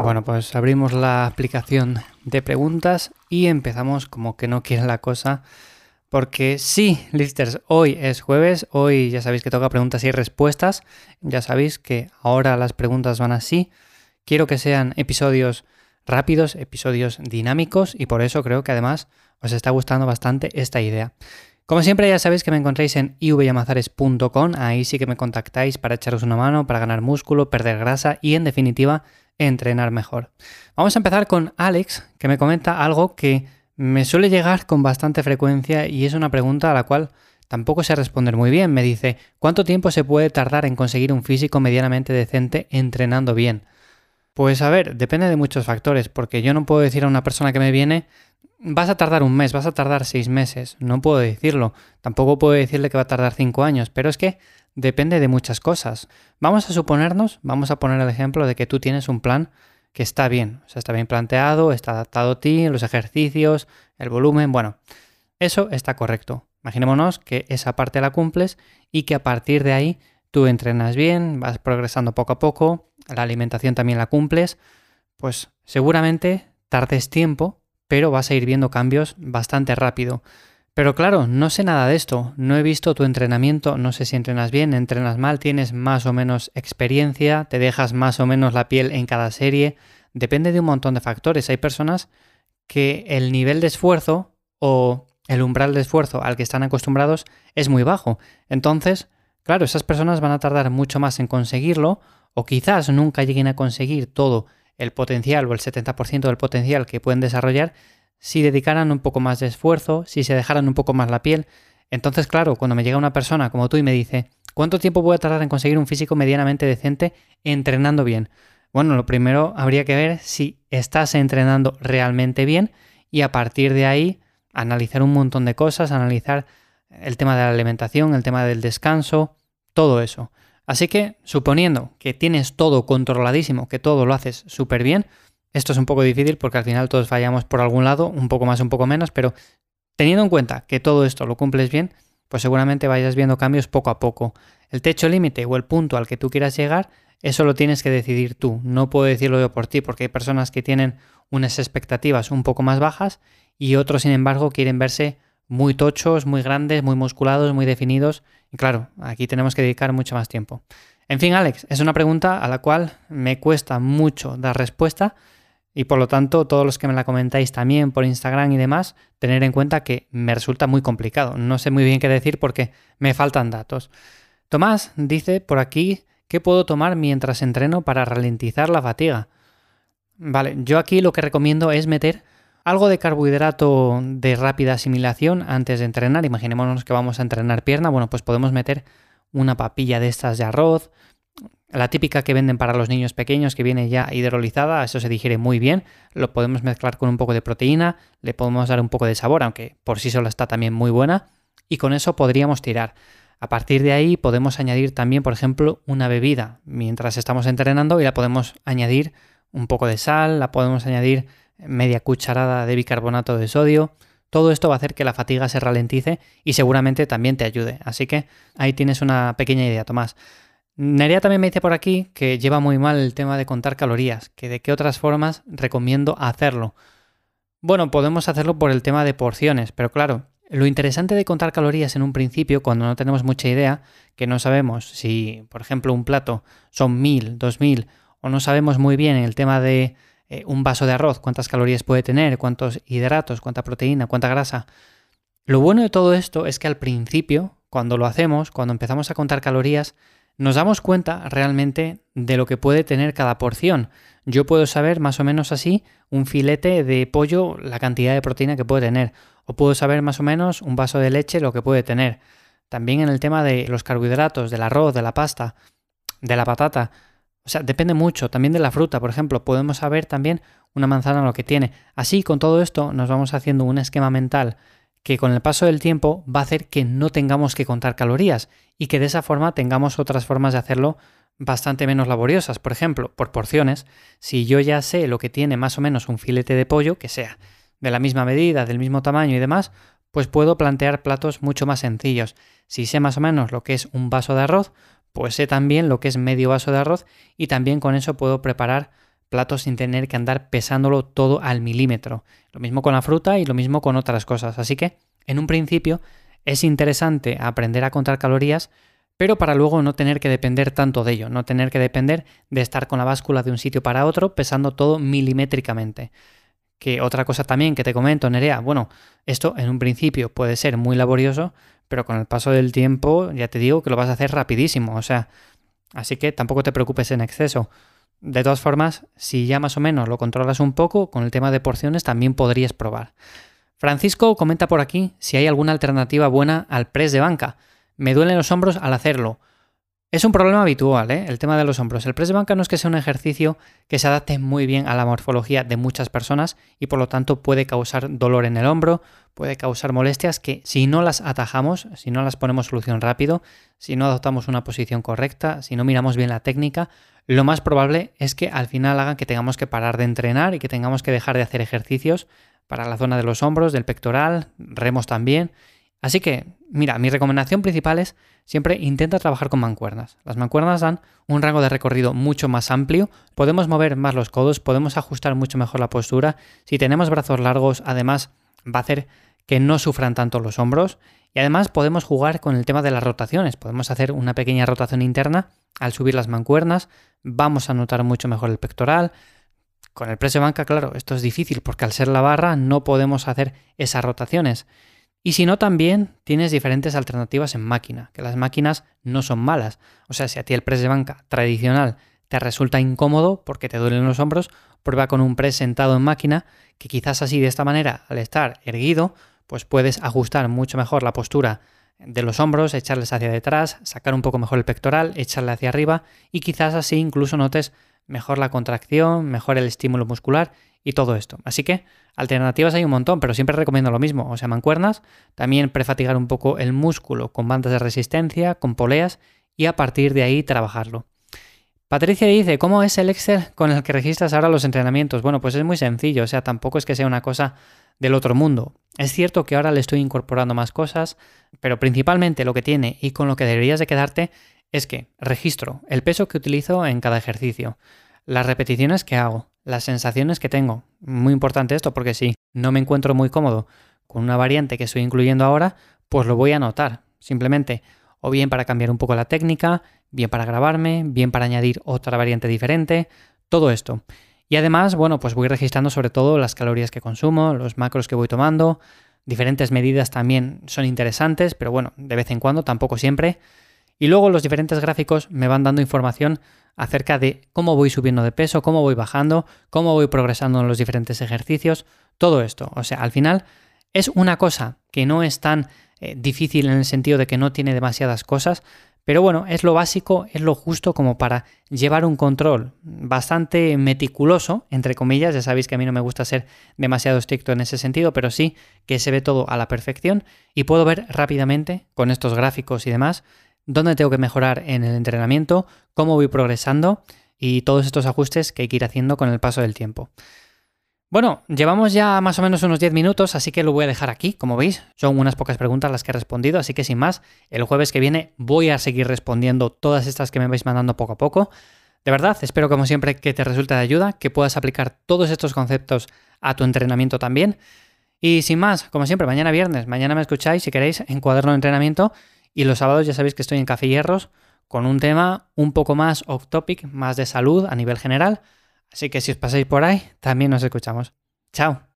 Bueno, pues abrimos la aplicación de preguntas y empezamos como que no quiere la cosa. Porque sí, listers, hoy es jueves, hoy ya sabéis que toca preguntas y respuestas, ya sabéis que ahora las preguntas van así. Quiero que sean episodios rápidos, episodios dinámicos y por eso creo que además os está gustando bastante esta idea. Como siempre ya sabéis que me encontráis en ivyamazares.com, ahí sí que me contactáis para echaros una mano, para ganar músculo, perder grasa y en definitiva entrenar mejor. Vamos a empezar con Alex, que me comenta algo que me suele llegar con bastante frecuencia y es una pregunta a la cual tampoco sé responder muy bien. Me dice, ¿cuánto tiempo se puede tardar en conseguir un físico medianamente decente entrenando bien? Pues a ver, depende de muchos factores, porque yo no puedo decir a una persona que me viene, vas a tardar un mes, vas a tardar seis meses, no puedo decirlo. Tampoco puedo decirle que va a tardar cinco años, pero es que depende de muchas cosas. Vamos a suponernos, vamos a poner el ejemplo de que tú tienes un plan que está bien, o sea, está bien planteado, está adaptado a ti, los ejercicios, el volumen, bueno, eso está correcto. Imaginémonos que esa parte la cumples y que a partir de ahí tú entrenas bien, vas progresando poco a poco, la alimentación también la cumples, pues seguramente tardes tiempo, pero vas a ir viendo cambios bastante rápido. Pero claro, no sé nada de esto, no he visto tu entrenamiento, no sé si entrenas bien, entrenas mal, tienes más o menos experiencia, te dejas más o menos la piel en cada serie, depende de un montón de factores. Hay personas que el nivel de esfuerzo o el umbral de esfuerzo al que están acostumbrados es muy bajo. Entonces, claro, esas personas van a tardar mucho más en conseguirlo o quizás nunca lleguen a conseguir todo el potencial o el 70% del potencial que pueden desarrollar si dedicaran un poco más de esfuerzo, si se dejaran un poco más la piel. Entonces, claro, cuando me llega una persona como tú y me dice, ¿cuánto tiempo voy a tardar en conseguir un físico medianamente decente entrenando bien? Bueno, lo primero habría que ver si estás entrenando realmente bien y a partir de ahí analizar un montón de cosas, analizar el tema de la alimentación, el tema del descanso, todo eso. Así que, suponiendo que tienes todo controladísimo, que todo lo haces súper bien, esto es un poco difícil porque al final todos fallamos por algún lado, un poco más, un poco menos, pero teniendo en cuenta que todo esto lo cumples bien, pues seguramente vayas viendo cambios poco a poco. El techo límite o el punto al que tú quieras llegar, eso lo tienes que decidir tú. No puedo decirlo yo por ti porque hay personas que tienen unas expectativas un poco más bajas y otros, sin embargo, quieren verse muy tochos, muy grandes, muy musculados, muy definidos. Y claro, aquí tenemos que dedicar mucho más tiempo. En fin, Alex, es una pregunta a la cual me cuesta mucho dar respuesta, y por lo tanto, todos los que me la comentáis también por Instagram y demás, tener en cuenta que me resulta muy complicado. No sé muy bien qué decir porque me faltan datos. Tomás dice por aquí qué puedo tomar mientras entreno para ralentizar la fatiga. Vale, yo aquí lo que recomiendo es meter algo de carbohidrato de rápida asimilación antes de entrenar. Imaginémonos que vamos a entrenar pierna. Bueno, pues podemos meter una papilla de estas de arroz, la típica que venden para los niños pequeños que viene ya hidrolizada, eso se digiere muy bien, lo podemos mezclar con un poco de proteína, le podemos dar un poco de sabor, aunque por sí sola está también muy buena, y con eso podríamos tirar. A partir de ahí podemos añadir también, por ejemplo, una bebida mientras estamos entrenando y la podemos añadir un poco de sal, la podemos añadir media cucharada de bicarbonato de sodio. Todo esto va a hacer que la fatiga se ralentice y seguramente también te ayude. Así que ahí tienes una pequeña idea, Tomás. Nerea también me dice por aquí que lleva muy mal el tema de contar calorías, que de qué otras formas recomiendo hacerlo. Bueno, podemos hacerlo por el tema de porciones, pero claro, lo interesante de contar calorías en un principio, cuando no tenemos mucha idea, que no sabemos si, por ejemplo, un plato son mil, dos mil, o no sabemos muy bien el tema de eh, un vaso de arroz, cuántas calorías puede tener, cuántos hidratos, cuánta proteína, cuánta grasa. Lo bueno de todo esto es que al principio, cuando lo hacemos, cuando empezamos a contar calorías, nos damos cuenta realmente de lo que puede tener cada porción. Yo puedo saber más o menos así un filete de pollo, la cantidad de proteína que puede tener, o puedo saber más o menos un vaso de leche lo que puede tener. También en el tema de los carbohidratos, del arroz, de la pasta, de la patata. O sea, depende mucho. También de la fruta, por ejemplo, podemos saber también una manzana lo que tiene. Así, con todo esto, nos vamos haciendo un esquema mental que con el paso del tiempo va a hacer que no tengamos que contar calorías y que de esa forma tengamos otras formas de hacerlo bastante menos laboriosas. Por ejemplo, por porciones, si yo ya sé lo que tiene más o menos un filete de pollo, que sea de la misma medida, del mismo tamaño y demás, pues puedo plantear platos mucho más sencillos. Si sé más o menos lo que es un vaso de arroz, pues sé también lo que es medio vaso de arroz y también con eso puedo preparar plato sin tener que andar pesándolo todo al milímetro. Lo mismo con la fruta y lo mismo con otras cosas. Así que, en un principio, es interesante aprender a contar calorías, pero para luego no tener que depender tanto de ello, no tener que depender de estar con la báscula de un sitio para otro pesando todo milimétricamente. Que otra cosa también que te comento, Nerea, bueno, esto en un principio puede ser muy laborioso, pero con el paso del tiempo ya te digo que lo vas a hacer rapidísimo, o sea, así que tampoco te preocupes en exceso. De todas formas, si ya más o menos lo controlas un poco, con el tema de porciones también podrías probar. Francisco comenta por aquí si hay alguna alternativa buena al press de banca. Me duelen los hombros al hacerlo. Es un problema habitual, ¿eh? el tema de los hombros. El press de banca no es que sea un ejercicio que se adapte muy bien a la morfología de muchas personas y por lo tanto puede causar dolor en el hombro, puede causar molestias que si no las atajamos, si no las ponemos solución rápido, si no adoptamos una posición correcta, si no miramos bien la técnica, lo más probable es que al final hagan que tengamos que parar de entrenar y que tengamos que dejar de hacer ejercicios para la zona de los hombros, del pectoral, remos también Así que, mira, mi recomendación principal es siempre intenta trabajar con mancuernas. Las mancuernas dan un rango de recorrido mucho más amplio, podemos mover más los codos, podemos ajustar mucho mejor la postura. Si tenemos brazos largos, además va a hacer que no sufran tanto los hombros y además podemos jugar con el tema de las rotaciones. Podemos hacer una pequeña rotación interna al subir las mancuernas, vamos a notar mucho mejor el pectoral. Con el de banca, claro, esto es difícil porque al ser la barra no podemos hacer esas rotaciones. Y si no, también tienes diferentes alternativas en máquina, que las máquinas no son malas. O sea, si a ti el press de banca tradicional te resulta incómodo porque te duelen los hombros, prueba con un press sentado en máquina, que quizás así de esta manera, al estar erguido, pues puedes ajustar mucho mejor la postura de los hombros, echarles hacia detrás, sacar un poco mejor el pectoral, echarle hacia arriba y quizás así incluso notes mejor la contracción, mejor el estímulo muscular y todo esto. Así que alternativas hay un montón, pero siempre recomiendo lo mismo. O sea, mancuernas, también prefatigar un poco el músculo con bandas de resistencia, con poleas y a partir de ahí trabajarlo. Patricia dice, ¿cómo es el Excel con el que registras ahora los entrenamientos? Bueno, pues es muy sencillo, o sea, tampoco es que sea una cosa del otro mundo. Es cierto que ahora le estoy incorporando más cosas, pero principalmente lo que tiene y con lo que deberías de quedarte es que registro el peso que utilizo en cada ejercicio, las repeticiones que hago, las sensaciones que tengo. Muy importante esto porque si no me encuentro muy cómodo con una variante que estoy incluyendo ahora, pues lo voy a anotar. Simplemente o bien para cambiar un poco la técnica, bien para grabarme, bien para añadir otra variante diferente, todo esto. Y además, bueno, pues voy registrando sobre todo las calorías que consumo, los macros que voy tomando, diferentes medidas también son interesantes, pero bueno, de vez en cuando, tampoco siempre. Y luego los diferentes gráficos me van dando información acerca de cómo voy subiendo de peso, cómo voy bajando, cómo voy progresando en los diferentes ejercicios, todo esto. O sea, al final es una cosa que no es tan eh, difícil en el sentido de que no tiene demasiadas cosas, pero bueno, es lo básico, es lo justo como para llevar un control bastante meticuloso, entre comillas, ya sabéis que a mí no me gusta ser demasiado estricto en ese sentido, pero sí que se ve todo a la perfección y puedo ver rápidamente con estos gráficos y demás dónde tengo que mejorar en el entrenamiento, cómo voy progresando y todos estos ajustes que hay que ir haciendo con el paso del tiempo. Bueno, llevamos ya más o menos unos 10 minutos, así que lo voy a dejar aquí, como veis. Son unas pocas preguntas las que he respondido, así que sin más, el jueves que viene voy a seguir respondiendo todas estas que me vais mandando poco a poco. De verdad, espero como siempre que te resulte de ayuda, que puedas aplicar todos estos conceptos a tu entrenamiento también. Y sin más, como siempre, mañana viernes, mañana me escucháis si queréis en cuaderno de entrenamiento y los sábados ya sabéis que estoy en Café Hierros con un tema un poco más off topic, más de salud a nivel general. Así que si os pasáis por ahí, también nos escuchamos. Chao.